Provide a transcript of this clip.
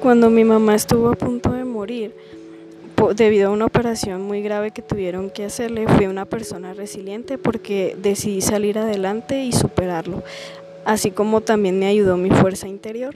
Cuando mi mamá estuvo a punto de morir, debido a una operación muy grave que tuvieron que hacerle, fui una persona resiliente porque decidí salir adelante y superarlo, así como también me ayudó mi fuerza interior.